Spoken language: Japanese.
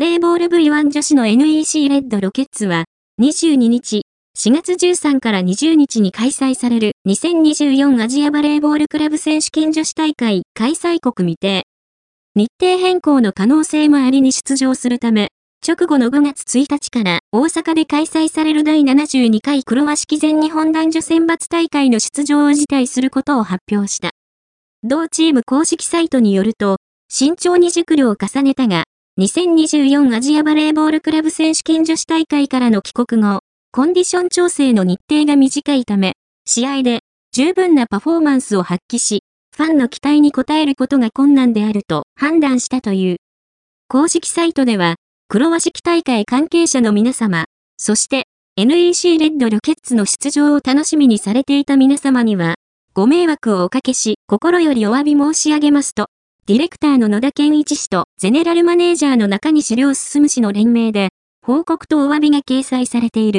バレーボール V1 女子の NEC レッドロケッツは、22日、4月13から20日に開催される2024アジアバレーボールクラブ選手権女子大会開催国未定。日程変更の可能性もありに出場するため、直後の5月1日から大阪で開催される第72回黒和式全日本男女選抜大会の出場を辞退することを発表した。同チーム公式サイトによると、慎重に熟慮を重ねたが、2024アジアバレーボールクラブ選手権女子大会からの帰国後、コンディション調整の日程が短いため、試合で十分なパフォーマンスを発揮し、ファンの期待に応えることが困難であると判断したという。公式サイトでは、黒和式大会関係者の皆様、そして NEC レッドロケッツの出場を楽しみにされていた皆様には、ご迷惑をおかけし、心よりお詫び申し上げますと、ディレクターの野田健一氏とゼネラルマネージャーの中西良進氏の連名で、報告とお詫びが掲載されている。